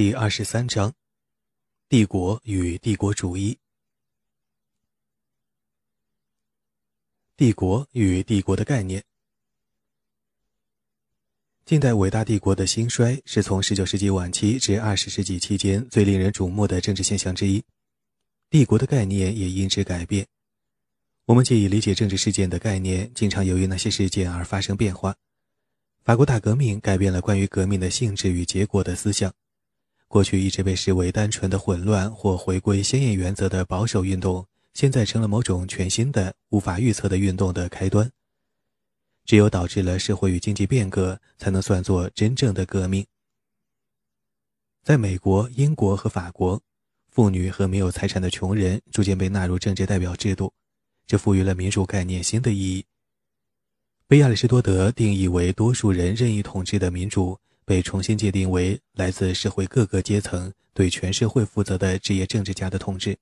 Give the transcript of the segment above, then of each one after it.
第二十三章：帝国与帝国主义。帝国与帝国的概念。近代伟大帝国的兴衰是从十九世纪晚期至二十世纪期间最令人瞩目的政治现象之一，帝国的概念也因之改变。我们借以理解政治事件的概念，经常由于那些事件而发生变化。法国大革命改变了关于革命的性质与结果的思想。过去一直被视为单纯的混乱或回归先验原则的保守运动，现在成了某种全新的、无法预测的运动的开端。只有导致了社会与经济变革，才能算作真正的革命。在美国、英国和法国，妇女和没有财产的穷人逐渐被纳入政治代表制度，这赋予了民主概念新的意义。被亚里士多德定义为多数人任意统治的民主。被重新界定为来自社会各个阶层、对全社会负责的职业政治家的统治。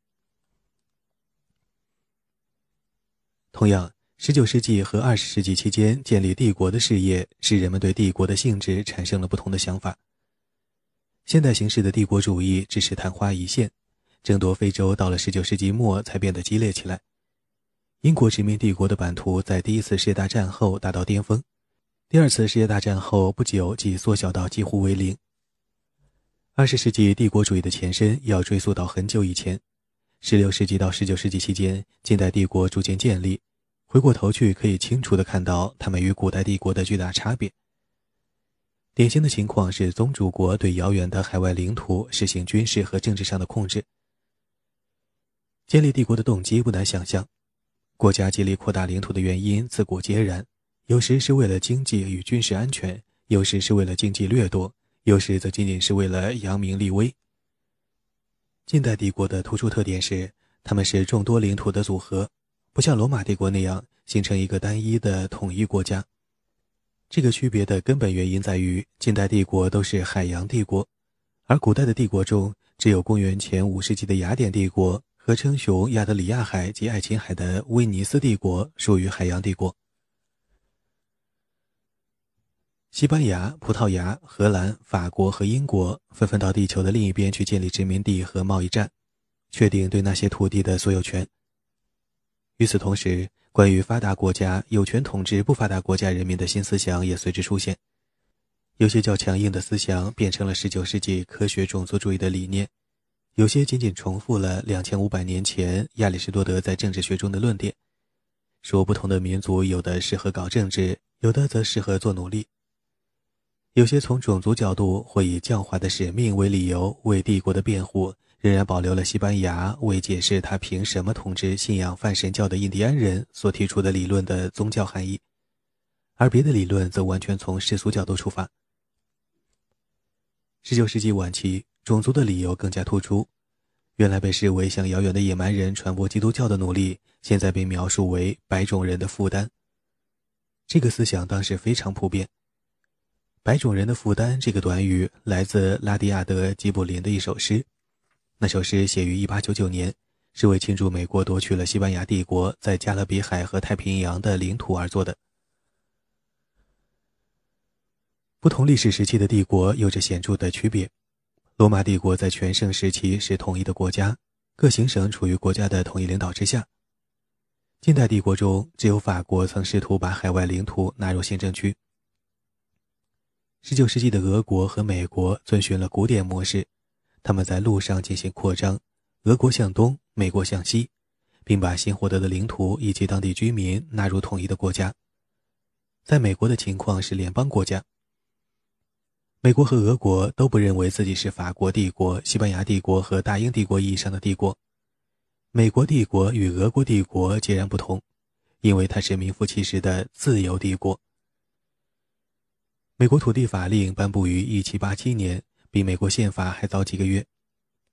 同样，19世纪和20世纪期间建立帝国的事业，使人们对帝国的性质产生了不同的想法。现代形式的帝国主义只是昙花一现，争夺非洲到了19世纪末才变得激烈起来。英国殖民帝国的版图在第一次世界大战后达到巅峰。第二次世界大战后不久，即缩小到几乎为零。二十世纪帝国主义的前身要追溯到很久以前，十六世纪到十九世纪期间，近代帝国逐渐建立。回过头去，可以清楚地看到它们与古代帝国的巨大差别。典型的情况是，宗主国对遥远的海外领土实行军事和政治上的控制。建立帝国的动机不难想象，国家极力扩大领土的原因自古皆然。有时是为了经济与军事安全，有时是为了经济掠夺，有时则仅仅是为了扬名立威。近代帝国的突出特点是，他们是众多领土的组合，不像罗马帝国那样形成一个单一的统一国家。这个区别的根本原因在于，近代帝国都是海洋帝国，而古代的帝国中，只有公元前五世纪的雅典帝国和称雄亚得里亚海及爱琴海的威尼斯帝国属于海洋帝国。西班牙、葡萄牙、荷兰、法国和英国纷纷到地球的另一边去建立殖民地和贸易站，确定对那些土地的所有权。与此同时，关于发达国家有权统治不发达国家人民的新思想也随之出现。有些较强硬的思想变成了19世纪科学种族主义的理念，有些仅仅重复了2500年前亚里士多德在政治学中的论点，说不同的民族有的适合搞政治，有的则适合做奴隶。有些从种族角度或以教化的使命为理由为帝国的辩护，仍然保留了西班牙为解释他凭什么统治信仰泛神教的印第安人所提出的理论的宗教含义，而别的理论则完全从世俗角度出发。十九世纪晚期，种族的理由更加突出，原来被视为向遥远的野蛮人传播基督教的努力，现在被描述为白种人的负担。这个思想当时非常普遍。白种人的负担这个短语来自拉迪亚德·吉卜林的一首诗，那首诗写于1899年，是为庆祝美国夺取了西班牙帝国在加勒比海和太平洋的领土而作的。不同历史时期的帝国有着显著的区别。罗马帝国在全盛时期是统一的国家，各行省处于国家的统一领导之下。近代帝国中，只有法国曾试图把海外领土纳入行政区。19世纪的俄国和美国遵循了古典模式，他们在陆上进行扩张，俄国向东，美国向西，并把新获得的领土以及当地居民纳入统一的国家。在美国的情况是联邦国家。美国和俄国都不认为自己是法国帝国、西班牙帝国和大英帝国意义上的帝国。美国帝国与俄国帝国截然不同，因为它是名副其实的自由帝国。美国土地法令颁布于1787年，比美国宪法还早几个月。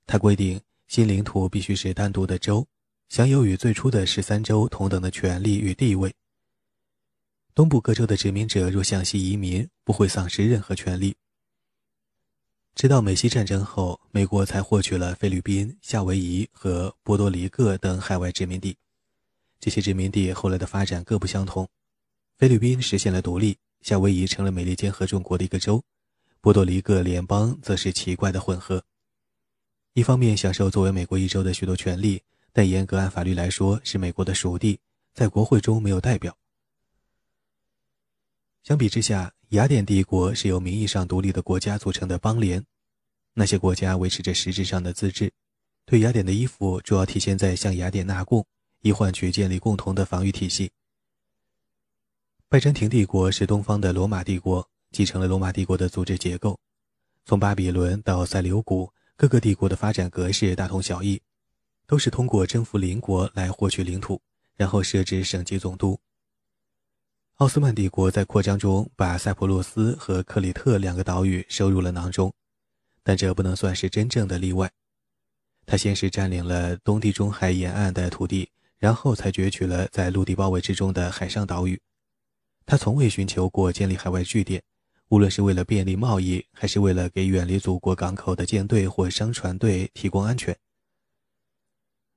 它规定，新领土必须是单独的州，享有与最初的十三州同等的权利与地位。东部各州的殖民者若向西移民，不会丧失任何权利。直到美西战争后，美国才获取了菲律宾、夏威夷和波多黎各等海外殖民地。这些殖民地后来的发展各不相同。菲律宾实现了独立。夏威夷成了美利坚合众国的一个州，波多黎各联邦则是奇怪的混合。一方面享受作为美国一州的许多权利，但严格按法律来说是美国的属地，在国会中没有代表。相比之下，雅典帝国是由名义上独立的国家组成的邦联，那些国家维持着实质上的自治，对雅典的依附主要体现在向雅典纳贡，以换取建立共同的防御体系。拜占庭帝国是东方的罗马帝国，继承了罗马帝国的组织结构，从巴比伦到塞琉古。各个帝国的发展格式大同小异，都是通过征服邻国来获取领土，然后设置省级总督。奥斯曼帝国在扩张中把塞浦路斯和克里特两个岛屿收入了囊中，但这不能算是真正的例外。他先是占领了东地中海沿岸的土地，然后才攫取了在陆地包围之中的海上岛屿。他从未寻求过建立海外据点。无论是为了便利贸易，还是为了给远离祖国港口的舰队或商船队提供安全，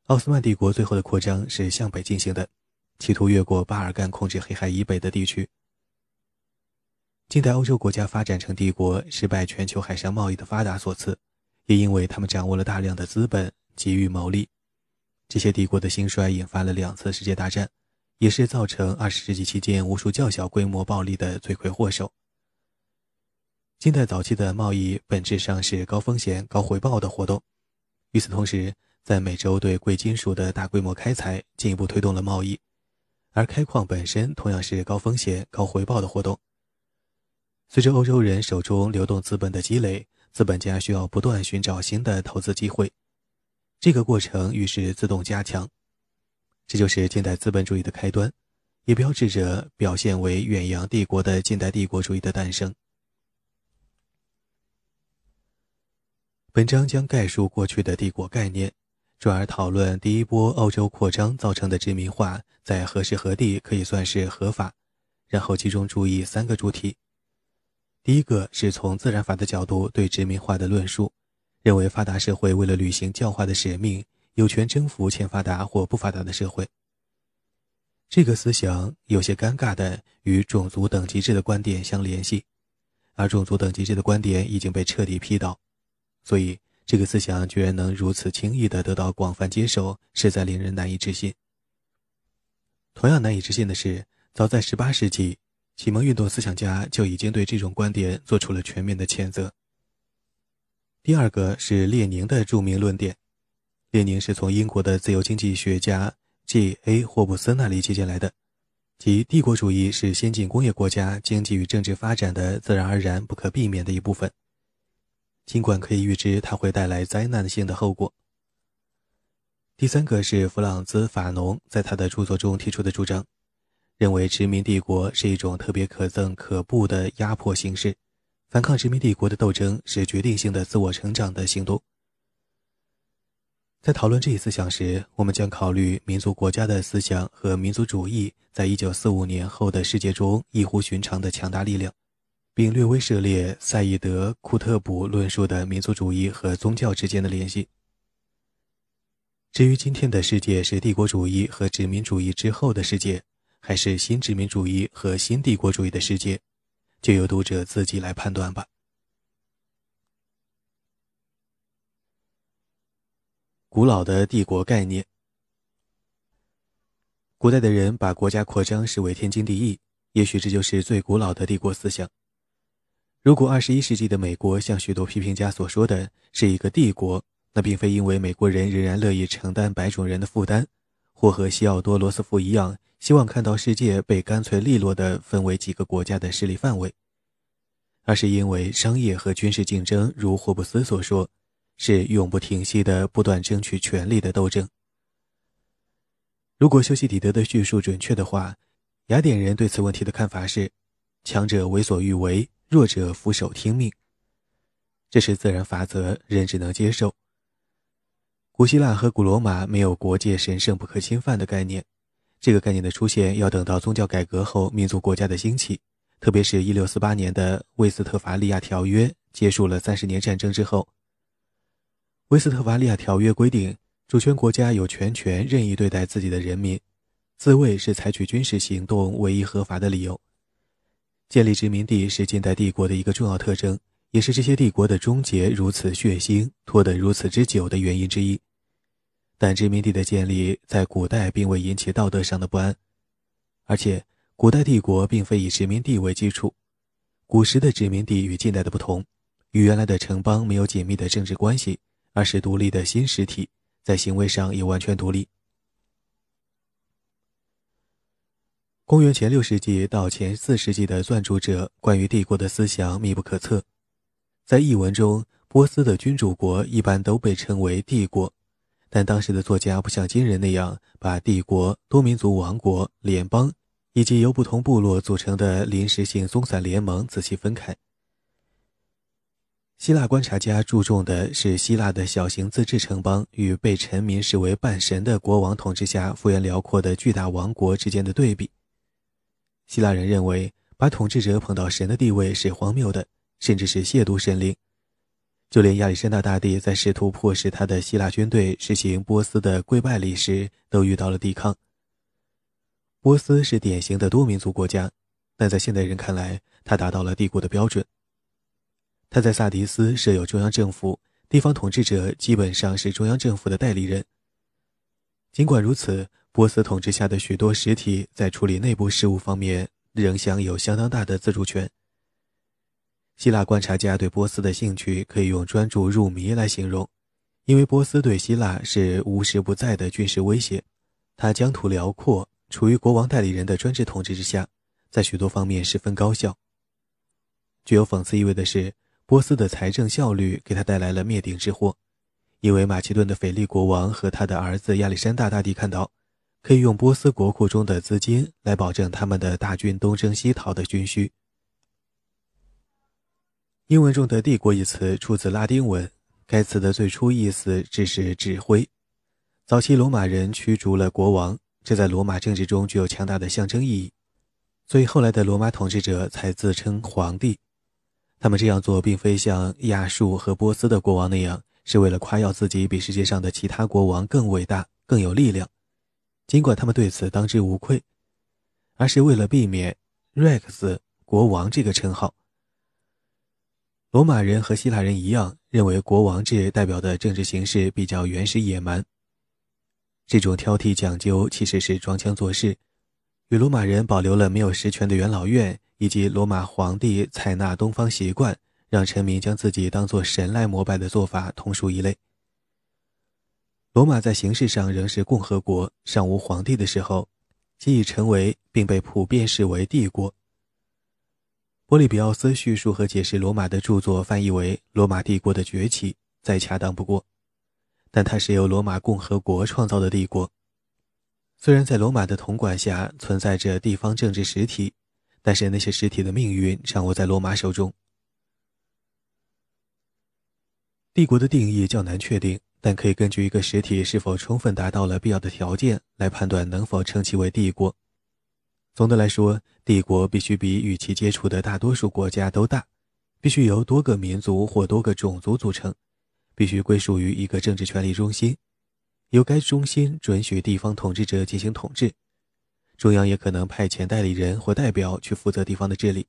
奥斯曼帝国最后的扩张是向北进行的，企图越过巴尔干控制黑海以北的地区。近代欧洲国家发展成帝国，是拜全球海上贸易的发达所赐，也因为他们掌握了大量的资本，急于牟利。这些帝国的兴衰引发了两次世界大战，也是造成二十世纪期间无数较小规模暴力的罪魁祸首。近代早期的贸易本质上是高风险高回报的活动。与此同时，在美洲对贵金属的大规模开采进一步推动了贸易，而开矿本身同样是高风险高回报的活动。随着欧洲人手中流动资本的积累，资本家需要不断寻找新的投资机会，这个过程于是自动加强。这就是近代资本主义的开端，也标志着表现为远洋帝国的近代帝国主义的诞生。本章将概述过去的帝国概念，转而讨论第一波欧洲扩张造成的殖民化在何时何地可以算是合法，然后集中注意三个主题。第一个是从自然法的角度对殖民化的论述，认为发达社会为了履行教化的使命，有权征服欠发达或不发达的社会。这个思想有些尴尬的与种族等级制的观点相联系，而种族等级制的观点已经被彻底批倒。所以，这个思想居然能如此轻易地得到广泛接受，实在令人难以置信。同样难以置信的是，早在18世纪，启蒙运动思想家就已经对这种观点做出了全面的谴责。第二个是列宁的著名论点，列宁是从英国的自由经济学家 G.A. 霍布斯那里借鉴来的，即帝国主义是先进工业国家经济与政治发展的自然而然不可避免的一部分。尽管可以预知它会带来灾难性的后果。第三个是弗朗兹·法农在他的著作中提出的主张，认为殖民帝国是一种特别可憎可怖的压迫形式，反抗殖民帝国的斗争是决定性的自我成长的行动。在讨论这一思想时，我们将考虑民族国家的思想和民族主义在一九四五年后的世界中异乎寻常的强大力量。并略微涉猎赛义德·库特卜论述的民族主义和宗教之间的联系。至于今天的世界是帝国主义和殖民主义之后的世界，还是新殖民主义和新帝国主义的世界，就由读者自己来判断吧。古老的帝国概念，古代的人把国家扩张视为天经地义，也许这就是最古老的帝国思想。如果二十一世纪的美国像许多批评家所说的是一个帝国，那并非因为美国人仍然乐意承担白种人的负担，或和西奥多·罗斯福一样希望看到世界被干脆利落地分为几个国家的势力范围，而是因为商业和军事竞争，如霍布斯所说，是永不停息的不断争取权力的斗争。如果修昔底德的叙述准确的话，雅典人对此问题的看法是：强者为所欲为。弱者俯首听命，这是自然法则，人只能接受。古希腊和古罗马没有国界神圣不可侵犯的概念，这个概念的出现要等到宗教改革后民族国家的兴起，特别是一六四八年的威斯特伐利亚条约结束了三十年战争之后。威斯特伐利亚条约规定，主权国家有全权任意对待自己的人民，自卫是采取军事行动唯一合法的理由。建立殖民地是近代帝国的一个重要特征，也是这些帝国的终结如此血腥、拖得如此之久的原因之一。但殖民地的建立在古代并未引起道德上的不安，而且古代帝国并非以殖民地为基础。古时的殖民地与近代的不同，与原来的城邦没有紧密的政治关系，而是独立的新实体，在行为上也完全独立。公元前六世纪到前四世纪的撰著者关于帝国的思想密不可测，在译文中，波斯的君主国一般都被称为帝国。但当时的作家不像今人那样把帝国、多民族王国、联邦以及由不同部落组成的临时性松散联盟仔细分开。希腊观察家注重的是希腊的小型自治城邦与被臣民视为半神的国王统治下幅员辽阔的巨大王国之间的对比。希腊人认为，把统治者捧到神的地位是荒谬的，甚至是亵渎神灵。就连亚历山大大帝在试图迫使他的希腊军队实行波斯的跪拜礼时，都遇到了抵抗。波斯是典型的多民族国家，但在现代人看来，它达到了帝国的标准。他在萨迪斯设有中央政府，地方统治者基本上是中央政府的代理人。尽管如此，波斯统治下的许多实体在处理内部事务方面仍享有相当大的自主权。希腊观察家对波斯的兴趣可以用专注入迷来形容，因为波斯对希腊是无时不在的军事威胁。它疆土辽阔，处于国王代理人的专制统治之下，在许多方面十分高效。具有讽刺意味的是，波斯的财政效率给他带来了灭顶之祸，因为马其顿的腓力国王和他的儿子亚历山大大帝看到，可以用波斯国库中的资金来保证他们的大军东征西讨的军需。英文中的“帝国”一词出自拉丁文，该词的最初意思只是指挥。早期罗马人驱逐了国王，这在罗马政治中具有强大的象征意义，所以后来的罗马统治者才自称皇帝。他们这样做并非像亚述和波斯的国王那样，是为了夸耀自己比世界上的其他国王更伟大、更有力量，尽管他们对此当之无愧，而是为了避免 “rex” 国王这个称号。罗马人和希腊人一样，认为国王制代表的政治形式比较原始野蛮。这种挑剔讲究其实是装腔作势，与罗马人保留了没有实权的元老院，以及罗马皇帝采纳东方习惯，让臣民将自己当作神来膜拜的做法同属一类。罗马在形式上仍是共和国，尚无皇帝的时候，即已成为并被普遍视为帝国。波利比奥斯叙述和解释罗马的著作翻译为“罗马帝国的崛起”，再恰当不过。但它是由罗马共和国创造的帝国。虽然在罗马的统管下存在着地方政治实体，但是那些实体的命运掌握在罗马手中。帝国的定义较难确定，但可以根据一个实体是否充分达到了必要的条件来判断能否称其为帝国。总的来说，帝国必须比与其接触的大多数国家都大，必须由多个民族或多个种族组成，必须归属于一个政治权力中心，由该中心准许地方统治者进行统治，中央也可能派遣代理人或代表去负责地方的治理。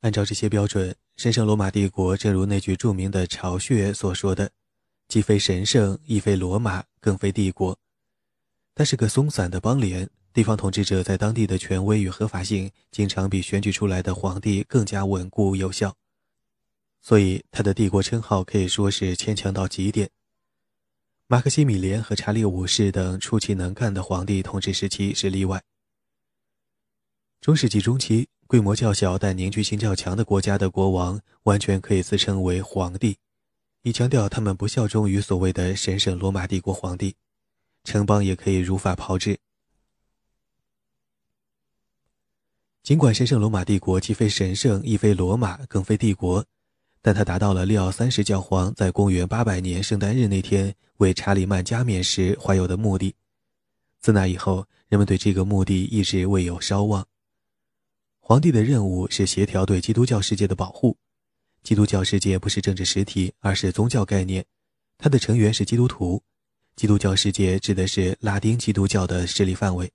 按照这些标准，神圣罗马帝国正如那句著名的巢穴所说的：“既非神圣，亦非罗马，更非帝国。”它是个松散的邦联。地方统治者在当地的权威与合法性，经常比选举出来的皇帝更加稳固有效，所以他的帝国称号可以说是牵强到极点。马克西米连和查理五世等出奇能干的皇帝统治时期是例外。中世纪中期，规模较小但凝聚性较强的国家的国王，完全可以自称为皇帝，以强调他们不效忠于所谓的神圣罗马帝国皇帝。城邦也可以如法炮制。尽管神圣罗马帝国既非神圣，亦非罗马，更非帝国，但他达到了利奥三世教皇在公元800年圣诞日那天为查理曼加冕时怀有的目的。自那以后，人们对这个目的一直未有稍忘。皇帝的任务是协调对基督教世界的保护。基督教世界不是政治实体，而是宗教概念，它的成员是基督徒。基督教世界指的是拉丁基督教的势力范围。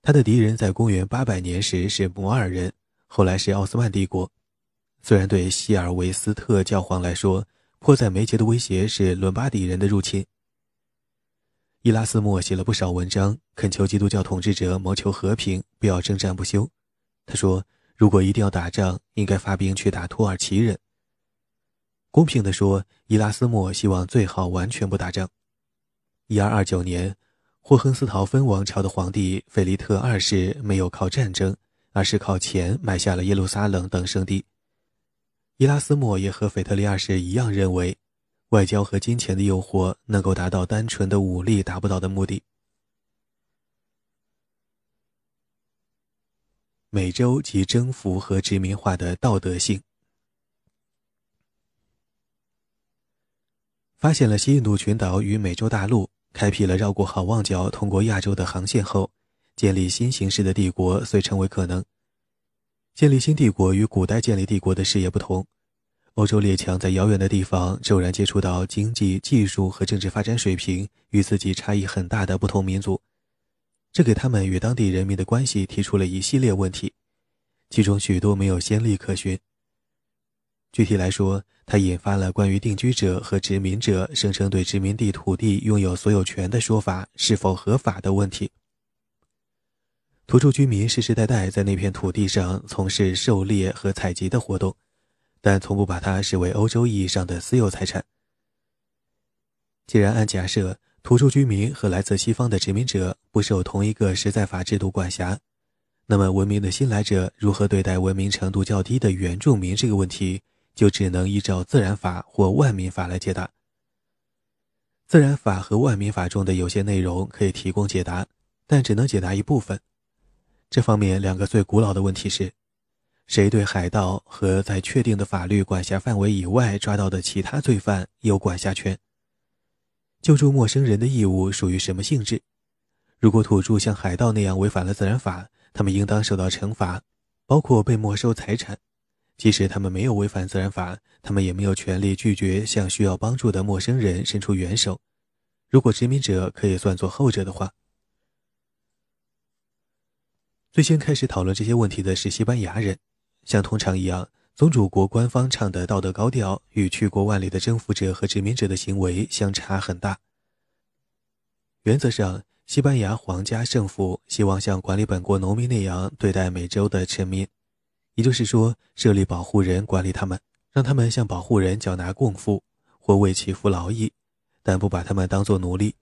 他的敌人在公元800年时是摩尔人，后来是奥斯曼帝国。虽然对希尔维斯特教皇来说，迫在眉睫的威胁是伦巴第人的入侵。伊拉斯莫写了不少文章，恳求基督教统治者谋求和平，不要征战不休。他说：“如果一定要打仗，应该发兵去打土耳其人。”公平地说，伊拉斯莫希望最好完全不打仗。一二二九年，霍亨斯陶芬王朝的皇帝腓力特二世没有靠战争，而是靠钱买下了耶路撒冷等圣地。伊拉斯莫也和腓特烈二世一样认为，外交和金钱的诱惑能够达到单纯的武力达不到的目的。美洲及征服和殖民化的道德性。发现了西印度群岛与美洲大陆，开辟了绕过好望角通过亚洲的航线后，建立新形式的帝国遂成为可能。建立新帝国与古代建立帝国的事业不同，欧洲列强在遥远的地方骤然接触到经济、技术和政治发展水平与自己差异很大的不同民族，这给他们与当地人民的关系提出了一系列问题，其中许多没有先例可循。具体来说，它引发了关于定居者和殖民者声称对殖民地土地拥有所有权的说法是否合法的问题。土著居民世世代代在那片土地上从事狩猎和采集的活动，但从不把它视为欧洲意义上的私有财产。既然按假设土著居民和来自西方的殖民者不受同一个实在法制度管辖，那么文明的新来者如何对待文明程度较低的原住民这个问题，就只能依照自然法或万民法来解答。自然法和万民法中的有些内容可以提供解答，但只能解答一部分。这方面两个最古老的问题是：谁对海盗和在确定的法律管辖范围以外抓到的其他罪犯有管辖权？救助陌生人的义务属于什么性质？如果土著像海盗那样违反了自然法，他们应当受到惩罚，包括被没收财产；即使他们没有违反自然法，他们也没有权利拒绝向需要帮助的陌生人伸出援手。如果殖民者可以算作后者的话。最先开始讨论这些问题的是西班牙人，像通常一样，宗主国官方唱的道德高调与去过万里的征服者和殖民者的行为相差很大。原则上，西班牙皇家政府希望像管理本国农民那样对待美洲的臣民，也就是说，设立保护人管理他们，让他们向保护人缴纳贡赋或为其服劳役，但不把他们当作奴隶。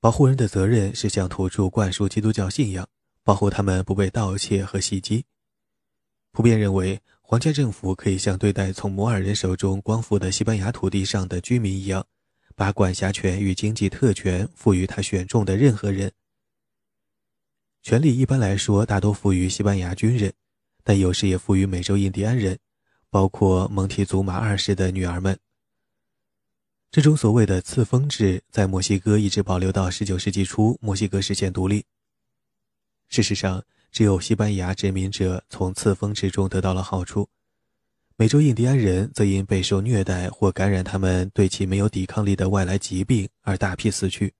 保护人的责任是向土著灌输基督教信仰。保护他们不被盗窃和袭击。普遍认为，皇家政府可以像对待从摩尔人手中光复的西班牙土地上的居民一样，把管辖权与经济特权赋予他选中的任何人。权力一般来说大多赋予西班牙军人，但有时也赋予美洲印第安人，包括蒙提祖马二世的女儿们。这种所谓的赐封制在墨西哥一直保留到19世纪初，墨西哥实现独立。事实上，只有西班牙殖民者从赐封之中得到了好处，美洲印第安人则因备受虐待或感染他们对其没有抵抗力的外来疾病而大批死去。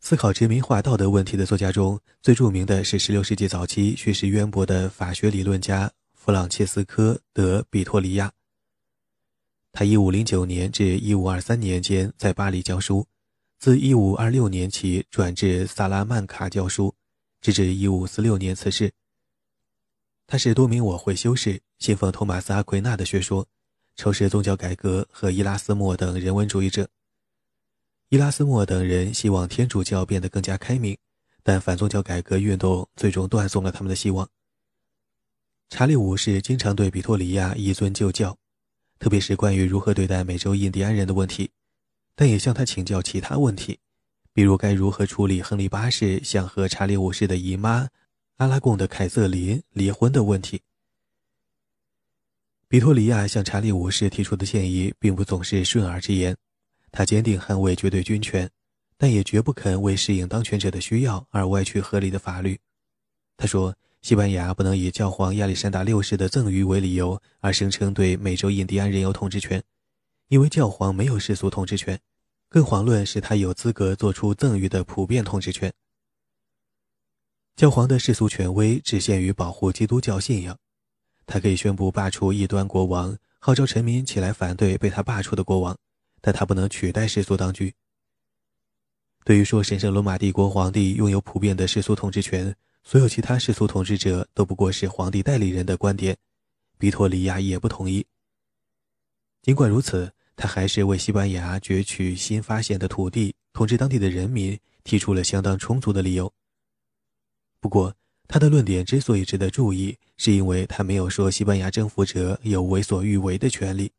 思考殖民化道德问题的作家中最著名的是16世纪早期学识渊博的法学理论家弗朗切斯科·德·比托里亚。他1509年至1523年间在巴黎教书。自1526年起转至萨拉曼卡教书，直至1546年辞世。他是多名我会修士，信奉托马斯·阿奎那的学说，仇视宗教改革和伊拉斯莫等人文主义者。伊拉斯莫等人希望天主教变得更加开明，但反宗教改革运动最终断送了他们的希望。查理五世经常对比托里亚一尊旧教，特别是关于如何对待美洲印第安人的问题。但也向他请教其他问题，比如该如何处理亨利八世想和查理五世的姨妈阿拉贡的凯瑟琳离婚的问题。比托里亚向查理五世提出的建议并不总是顺耳之言，他坚定捍卫绝对军权，但也绝不肯为适应当权者的需要而歪曲合理的法律。他说：“西班牙不能以教皇亚历山大六世的赠予为理由而声称对美洲印第安人有统治权。”因为教皇没有世俗统治权，更遑论是他有资格做出赠予的普遍统治权。教皇的世俗权威只限于保护基督教信仰，他可以宣布罢黜异端国王，号召臣民起来反对被他罢黜的国王，但他不能取代世俗当局。对于说神圣罗马帝国皇帝拥有普遍的世俗统治权，所有其他世俗统治者都不过是皇帝代理人的观点，比托里亚也不同意。尽管如此，他还是为西班牙攫取新发现的土地、统治当地的人民提出了相当充足的理由。不过，他的论点之所以值得注意，是因为他没有说西班牙征服者有为所欲为的权利。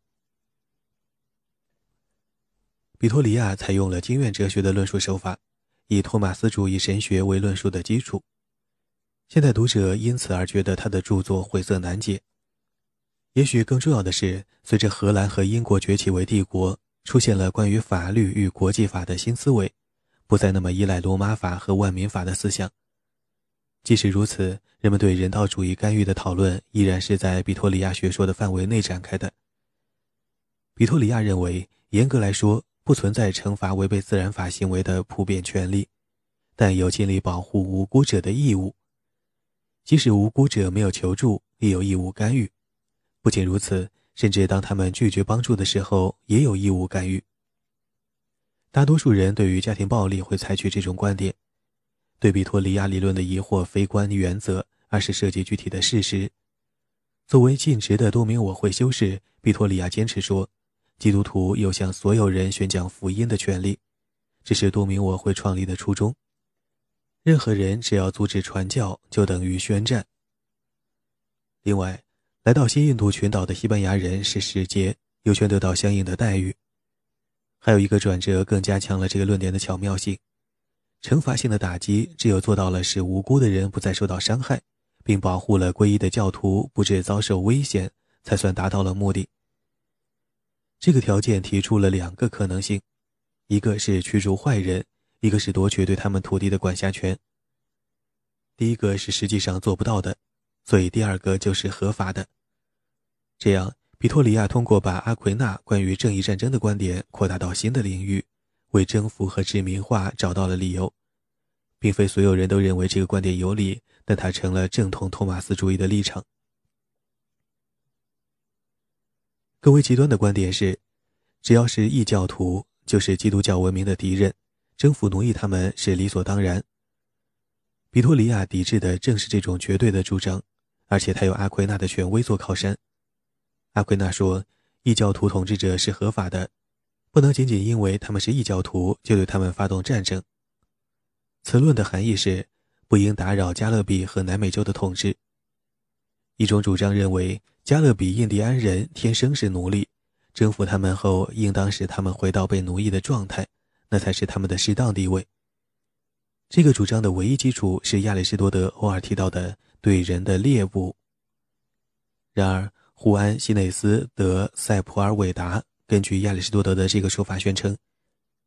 比托利亚采用了经验哲学的论述手法，以托马斯主义神学为论述的基础。现代读者因此而觉得他的著作晦涩难解。也许更重要的是，随着荷兰和英国崛起为帝国，出现了关于法律与国际法的新思维，不再那么依赖罗马法和万民法的思想。即使如此，人们对人道主义干预的讨论依然是在比托里亚学说的范围内展开的。比托里亚认为，严格来说，不存在惩罚违背自然法行为的普遍权利，但有尽力保护无辜者的义务。即使无辜者没有求助，也有义务干预。不仅如此，甚至当他们拒绝帮助的时候，也有义务干预。大多数人对于家庭暴力会采取这种观点。对比托里亚理论的疑惑非观原则，而是涉及具体的事实。作为尽职的多名我会修士，比托里亚坚持说，基督徒有向所有人宣讲福音的权利，这是多名我会创立的初衷。任何人只要阻止传教，就等于宣战。另外，来到新印度群岛的西班牙人是使节，有权得到相应的待遇。还有一个转折，更加强了这个论点的巧妙性。惩罚性的打击只有做到了使无辜的人不再受到伤害，并保护了皈依的教徒不致遭受危险，才算达到了目的。这个条件提出了两个可能性：一个是驱逐坏人，一个是夺取对他们土地的管辖权。第一个是实际上做不到的，所以第二个就是合法的。这样，比托里亚通过把阿奎那关于正义战争的观点扩大到新的领域。为征服和殖民化找到了理由，并非所有人都认为这个观点有理，但它成了正统托马斯主义的立场。更为极端的观点是，只要是异教徒，就是基督教文明的敌人，征服奴役他们是理所当然。比托里亚抵制的正是这种绝对的主张，而且他有阿奎那的权威做靠山。阿奎那说，异教徒统治者是合法的。不能仅仅因为他们是异教徒就对他们发动战争。此论的含义是，不应打扰加勒比和南美洲的统治。一种主张认为，加勒比印第安人天生是奴隶，征服他们后应当使他们回到被奴役的状态，那才是他们的适当地位。这个主张的唯一基础是亚里士多德偶尔提到的对人的猎物。然而，胡安·西内斯·德·塞普尔韦达。根据亚里士多德的这个说法，宣称，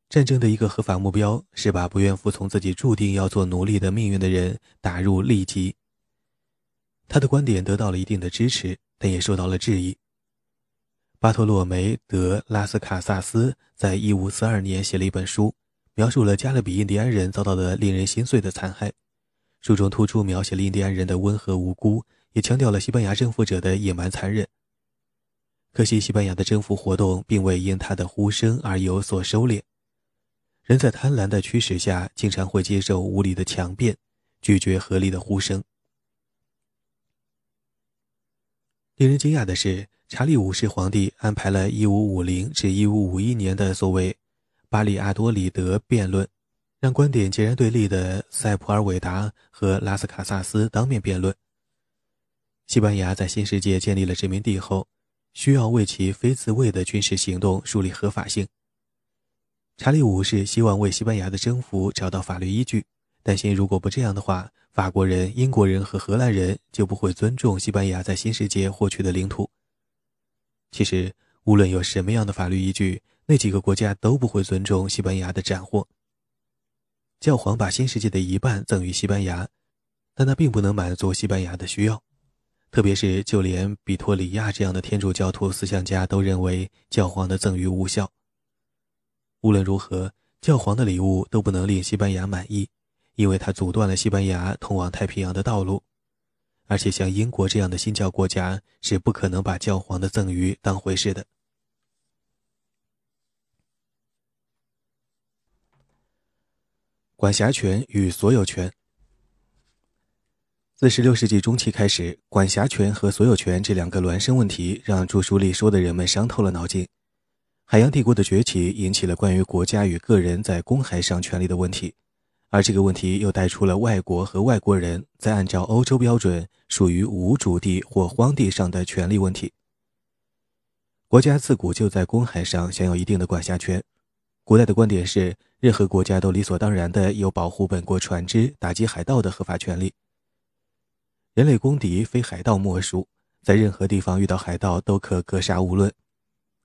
战争的一个合法目标是把不愿服从自己注定要做奴隶的命运的人打入利己。他的观点得到了一定的支持，但也受到了质疑。巴托洛梅·德·拉斯卡萨斯在一五四二年写了一本书，描述了加勒比印第安人遭到的令人心碎的残害。书中突出描写了印第安人的温和无辜，也强调了西班牙征服者的野蛮残忍。可惜，西班牙的征服活动并未因他的呼声而有所收敛。人在贪婪的驱使下，经常会接受无理的强辩，拒绝合理的呼声。令人惊讶的是，查理五世皇帝安排了1550至1551年的所谓“巴里阿多里德辩论”，让观点截然对立的塞普尔韦达和拉斯卡萨斯当面辩论。西班牙在新世界建立了殖民地后。需要为其非自卫的军事行动树立合法性。查理五世希望为西班牙的征服找到法律依据，担心如果不这样的话，法国人、英国人和荷兰人就不会尊重西班牙在新世界获取的领土。其实，无论有什么样的法律依据，那几个国家都不会尊重西班牙的斩获。教皇把新世界的一半赠予西班牙，但那并不能满足西班牙的需要。特别是，就连比托里亚这样的天主教徒思想家都认为教皇的赠与无效。无论如何，教皇的礼物都不能令西班牙满意，因为他阻断了西班牙通往太平洋的道路，而且像英国这样的新教国家是不可能把教皇的赠予当回事的。管辖权与所有权。自16世纪中期开始，管辖权和所有权这两个孪生问题让著书立说的人们伤透了脑筋。海洋帝国的崛起引起了关于国家与个人在公海上权利的问题。而这个问题又带出了外国和外国人在按照欧洲标准属于无主地或荒地上的权利问题。国家自古就在公海上享有一定的管辖权。古代的观点是，任何国家都理所当然地有保护本国船只、打击海盗的合法权利。人类公敌非海盗莫属，在任何地方遇到海盗都可格杀勿论。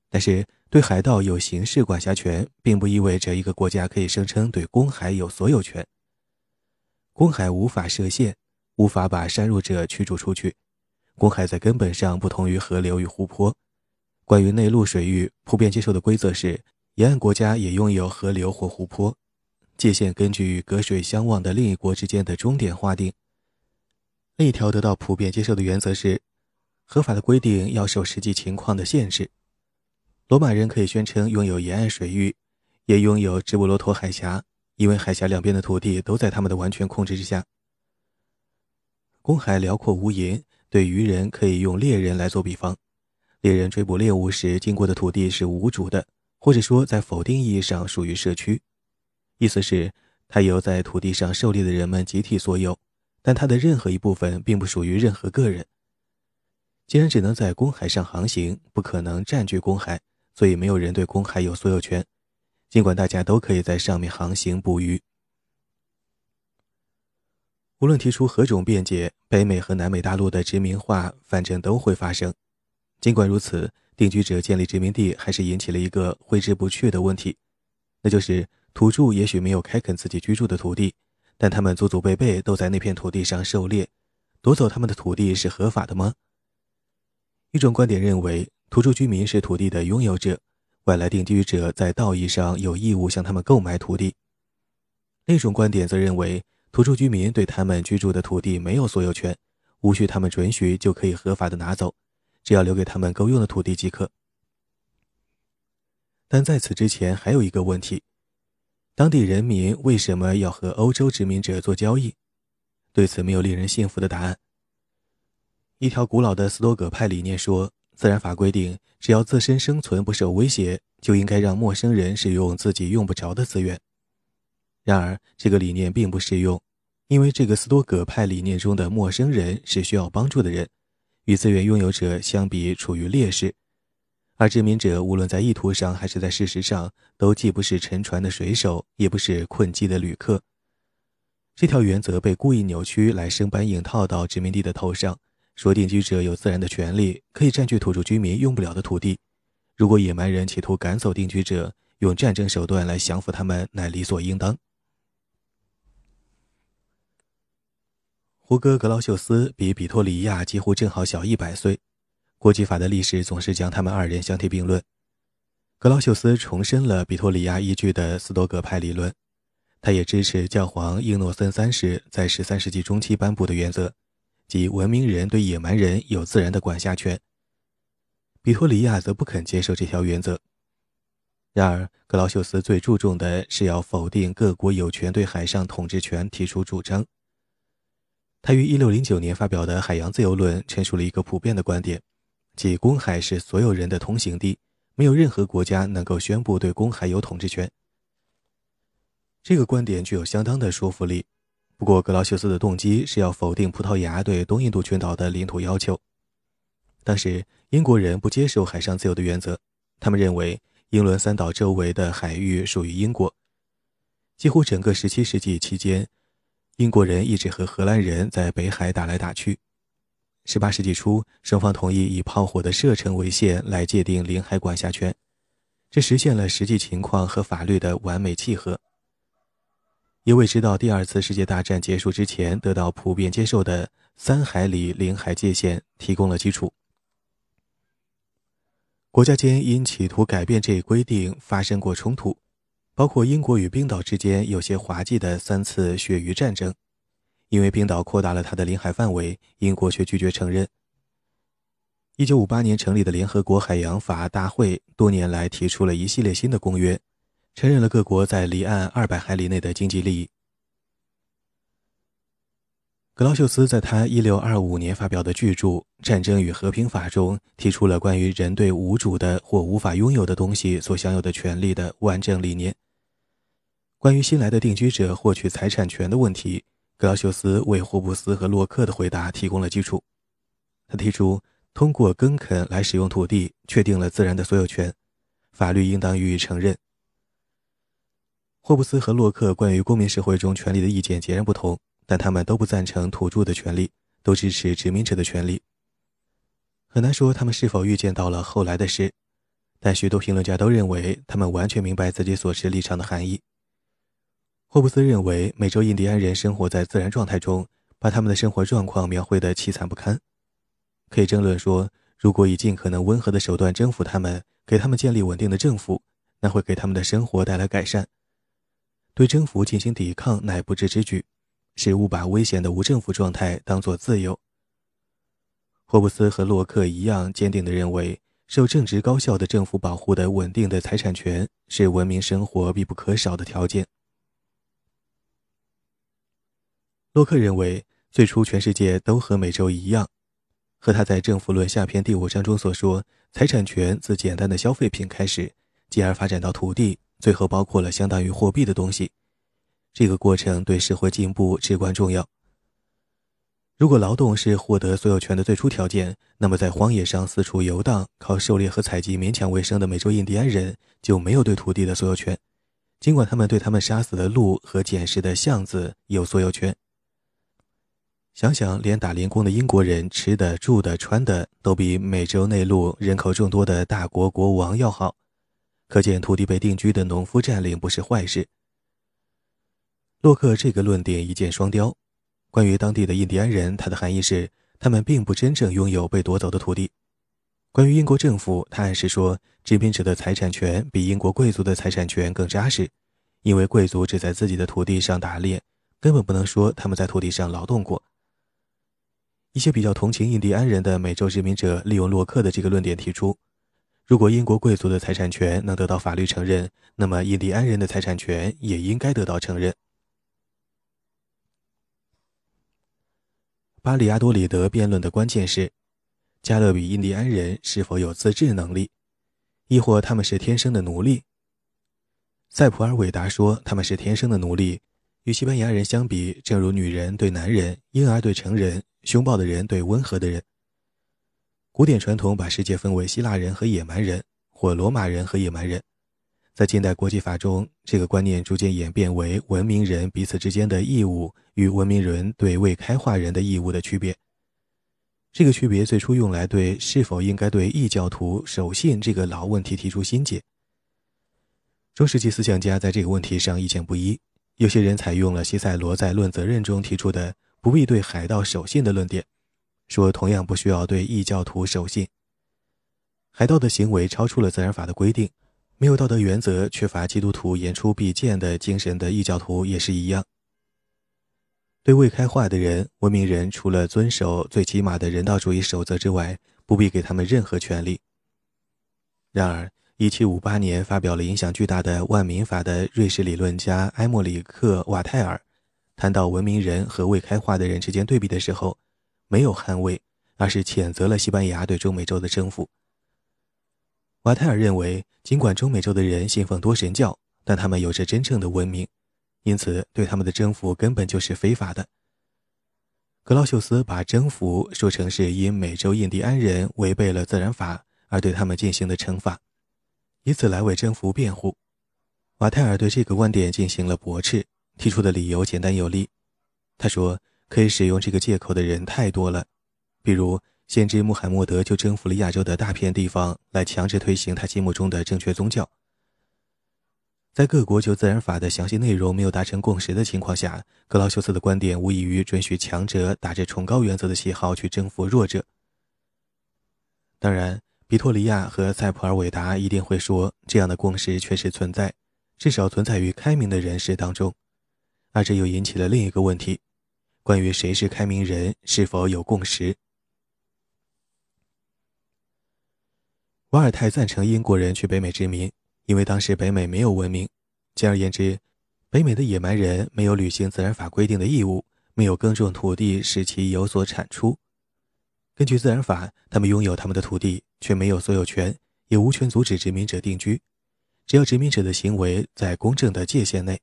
但是，对海盗有刑事管辖权，并不意味着一个国家可以声称对公海有所有权。公海无法设限，无法把擅入者驱逐出去。公海在根本上不同于河流与湖泊。关于内陆水域，普遍接受的规则是，沿岸国家也拥有河流或湖泊，界限根据与隔水相望的另一国之间的终点划定。另一条得到普遍接受的原则是，合法的规定要受实际情况的限制。罗马人可以宣称拥有沿岸水域，也拥有直布罗陀海峡，因为海峡两边的土地都在他们的完全控制之下。公海辽阔无垠，对渔人可以用猎人来做比方。猎人追捕猎物时经过的土地是无主的，或者说在否定意义上属于社区，意思是它由在土地上狩猎的人们集体所有，但它的任何一部分并不属于任何个人。既然只能在公海上航行，不可能占据公海。所以，没有人对公海有所有权，尽管大家都可以在上面航行捕鱼。无论提出何种辩解，北美和南美大陆的殖民化反正都会发生。尽管如此，定居者建立殖民地还是引起了一个挥之不去的问题，那就是土著也许没有开垦自己居住的土地，但他们祖祖辈辈都在那片土地上狩猎，夺走他们的土地是合法的吗？一种观点认为。土著居民是土地的拥有者，外来定居者在道义上有义务向他们购买土地。另一种观点则认为，土著居民对他们居住的土地没有所有权，无需他们准许就可以合法的拿走，只要留给他们够用的土地即可。但在此之前，还有一个问题：当地人民为什么要和欧洲殖民者做交易？对此，没有令人信服的答案。一条古老的斯多葛派理念说。自然法规定，只要自身生存不受威胁，就应该让陌生人使用自己用不着的资源。然而，这个理念并不适用，因为这个斯多葛派理念中的陌生人是需要帮助的人，与资源拥有者相比处于劣势。而殖民者无论在意图上还是在事实上，都既不是沉船的水手，也不是困机的旅客。这条原则被故意扭曲来生搬硬套到殖民地的头上。说定居者有自然的权利，可以占据土著居民用不了的土地。如果野蛮人企图赶走定居者，用战争手段来降服他们，乃理所应当。胡哥·格劳秀斯比比托里亚几乎正好小一百岁，国际法的历史总是将他们二人相提并论。格劳秀斯重申了比托里亚依据的斯多葛派理论，他也支持教皇英诺森三世在十三世纪中期颁布的原则。即文明人对野蛮人有自然的管辖权。比托里亚则不肯接受这条原则。然而，格劳修斯最注重的是要否定各国有权对海上统治权提出主张。他于1609年发表的《海洋自由论》陈述了一个普遍的观点，即公海是所有人的通行地，没有任何国家能够宣布对公海有统治权。这个观点具有相当的说服力。不过，格劳修斯的动机是要否定葡萄牙对东印度群岛的领土要求。当时，英国人不接受海上自由的原则，他们认为英伦三岛周围的海域属于英国。几乎整个17世纪期间，英国人一直和荷兰人在北海打来打去。18世纪初，双方同意以炮火的射程为限来界定领海管辖权，这实现了实际情况和法律的完美契合。也为直到第二次世界大战结束之前得到普遍接受的三海里领海界限提供了基础。国家间因企图改变这一规定发生过冲突，包括英国与冰岛之间有些滑稽的三次鳕鱼战争，因为冰岛扩大了它的领海范围，英国却拒绝承认。一九五八年成立的联合国海洋法大会多年来提出了一系列新的公约，承认了各国在离岸二百海里内的经济利益。格劳修斯在他一六二五年发表的巨著《战争与和平法》中，提出了关于人对无主的或无法拥有的东西所享有的权利的完整理念。关于新来的定居者获取财产权的问题，格劳修斯为霍布斯和洛克的回答提供了基础。他提出。通过耕垦来使用土地，确定了自然的所有权，法律应当予以承认。霍布斯和洛克关于公民社会中权利的意见截然不同，但他们都不赞成土著的权利，都支持殖民者的权利。很难说他们是否预见到了后来的事，但许多评论家都认为他们完全明白自己所持立场的含义。霍布斯认为美洲印第安人生活在自然状态中，把他们的生活状况描绘得凄惨不堪。可以争论说，如果以尽可能温和的手段征服他们，给他们建立稳定的政府，那会给他们的生活带来改善。对征服进行抵抗乃不智之举，是误把危险的无政府状态当作自由。霍布斯和洛克一样坚定地认为，受正直高效的政府保护的稳定的财产权是文明生活必不可少的条件。洛克认为，最初全世界都和美洲一样。和他在《政府论》下篇第五章中所说，财产权自简单的消费品开始，继而发展到土地，最后包括了相当于货币的东西。这个过程对社会进步至关重要。如果劳动是获得所有权的最初条件，那么在荒野上四处游荡、靠狩猎和采集勉强为生的美洲印第安人就没有对土地的所有权，尽管他们对他们杀死的鹿和捡拾的橡子有所有权。想想，连打零工的英国人吃的、住的、穿的都比美洲内陆人口众多的大国国王要好，可见土地被定居的农夫占领不是坏事。洛克这个论点一箭双雕。关于当地的印第安人，它的含义是他们并不真正拥有被夺走的土地。关于英国政府，他暗示说殖民者的财产权比英国贵族的财产权更扎实，因为贵族只在自己的土地上打猎，根本不能说他们在土地上劳动过。一些比较同情印第安人的美洲殖民者利用洛克的这个论点提出：如果英国贵族的财产权能得到法律承认，那么印第安人的财产权也应该得到承认。巴里阿多里德辩论的关键是：加勒比印第安人是否有自治能力，亦或他们是天生的奴隶？塞普尔韦达说他们是天生的奴隶。与西班牙人相比，正如女人对男人，婴儿对成人。凶暴的人对温和的人。古典传统把世界分为希腊人和野蛮人，或罗马人和野蛮人。在近代国际法中，这个观念逐渐演变为文明人彼此之间的义务与文明人对未开化人的义务的区别。这个区别最初用来对是否应该对异教徒守信这个老问题提出新解。中世纪思想家在这个问题上意见不一，有些人采用了西塞罗在《论责任》中提出的。不必对海盗守信的论点，说同样不需要对异教徒守信。海盗的行为超出了自然法的规定，没有道德原则、缺乏基督徒言出必践的精神的异教徒也是一样。对未开化的人，文明人除了遵守最起码的人道主义守则之外，不必给他们任何权利。然而，1758年发表了影响巨大的万民法的瑞士理论家埃莫里克·瓦泰尔。谈到文明人和未开化的人之间对比的时候，没有捍卫，而是谴责了西班牙对中美洲的征服。瓦泰尔认为，尽管中美洲的人信奉多神教，但他们有着真正的文明，因此对他们的征服根本就是非法的。格劳修斯把征服说成是因美洲印第安人违背了自然法而对他们进行的惩罚，以此来为征服辩护。瓦泰尔对这个观点进行了驳斥。提出的理由简单有力。他说：“可以使用这个借口的人太多了，比如先知穆罕默德就征服了亚洲的大片地方，来强制推行他心目中的正确宗教。在各国就自然法的详细内容没有达成共识的情况下，格劳修斯的观点无异于准许强者打着崇高原则的旗号去征服弱者。当然，比托利亚和塞普尔韦达一定会说，这样的共识确实存在。”至少存在于开明的人士当中，而这又引起了另一个问题：关于谁是开明人，是否有共识？瓦尔泰赞成英国人去北美殖民，因为当时北美没有文明。简而言之，北美的野蛮人没有履行自然法规定的义务，没有耕种土地使其有所产出。根据自然法，他们拥有他们的土地，却没有所有权，也无权阻止殖民者定居。只要殖民者的行为在公正的界限内。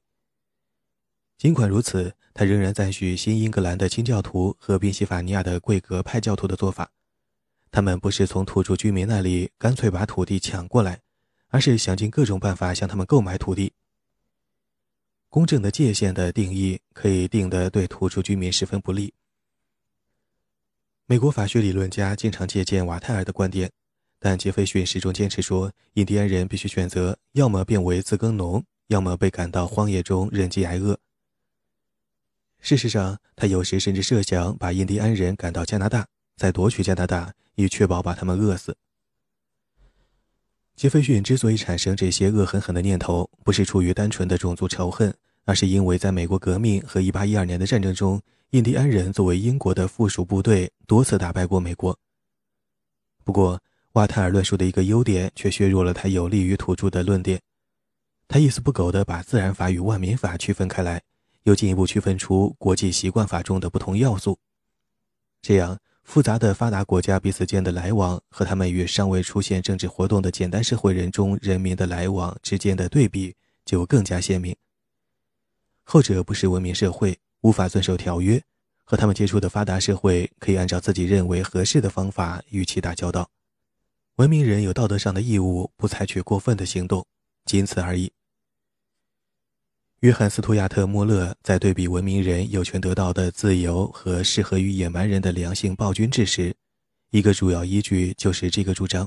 尽管如此，他仍然赞许新英格兰的清教徒和宾夕法尼亚的贵格派教徒的做法。他们不是从土著居民那里干脆把土地抢过来，而是想尽各种办法向他们购买土地。公正的界限的定义可以定得对土著居民十分不利。美国法学理论家经常借鉴瓦泰尔的观点，但杰斐逊始终坚持说，印第安人必须选择要么变为自耕农，要么被赶到荒野中任饥挨饿。事实上，他有时甚至设想把印第安人赶到加拿大，再夺取加拿大。以确保把他们饿死。杰斐逊之所以产生这些恶狠狠的念头，不是出于单纯的种族仇恨，而是因为在美国革命和1812年的战争中，印第安人作为英国的附属部队多次打败过美国。不过，瓦泰尔论述的一个优点却削弱了他有利于土著的论点。他一丝不苟地把自然法与万民法区分开来，又进一步区分出国际习惯法中的不同要素，这样。复杂的发达国家彼此间的来往和他们与尚未出现政治活动的简单社会人中人民的来往之间的对比就更加鲜明。后者不是文明社会，无法遵守条约，和他们接触的发达社会可以按照自己认为合适的方法与其打交道。文明人有道德上的义务不采取过分的行动，仅此而已。约翰·斯图亚特·穆勒在对比文明人有权得到的自由和适合于野蛮人的良性暴君制时，一个主要依据就是这个主张。